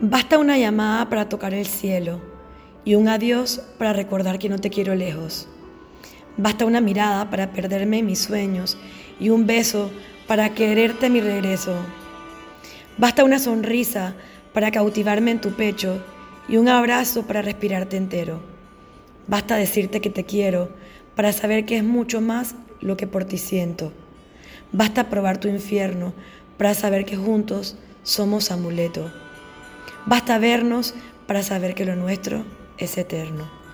Basta una llamada para tocar el cielo y un adiós para recordar que no te quiero lejos. Basta una mirada para perderme en mis sueños y un beso para quererte a mi regreso. Basta una sonrisa para cautivarme en tu pecho y un abrazo para respirarte entero. Basta decirte que te quiero para saber que es mucho más lo que por ti siento. Basta probar tu infierno para saber que juntos somos amuleto. Basta vernos para saber que lo nuestro es eterno.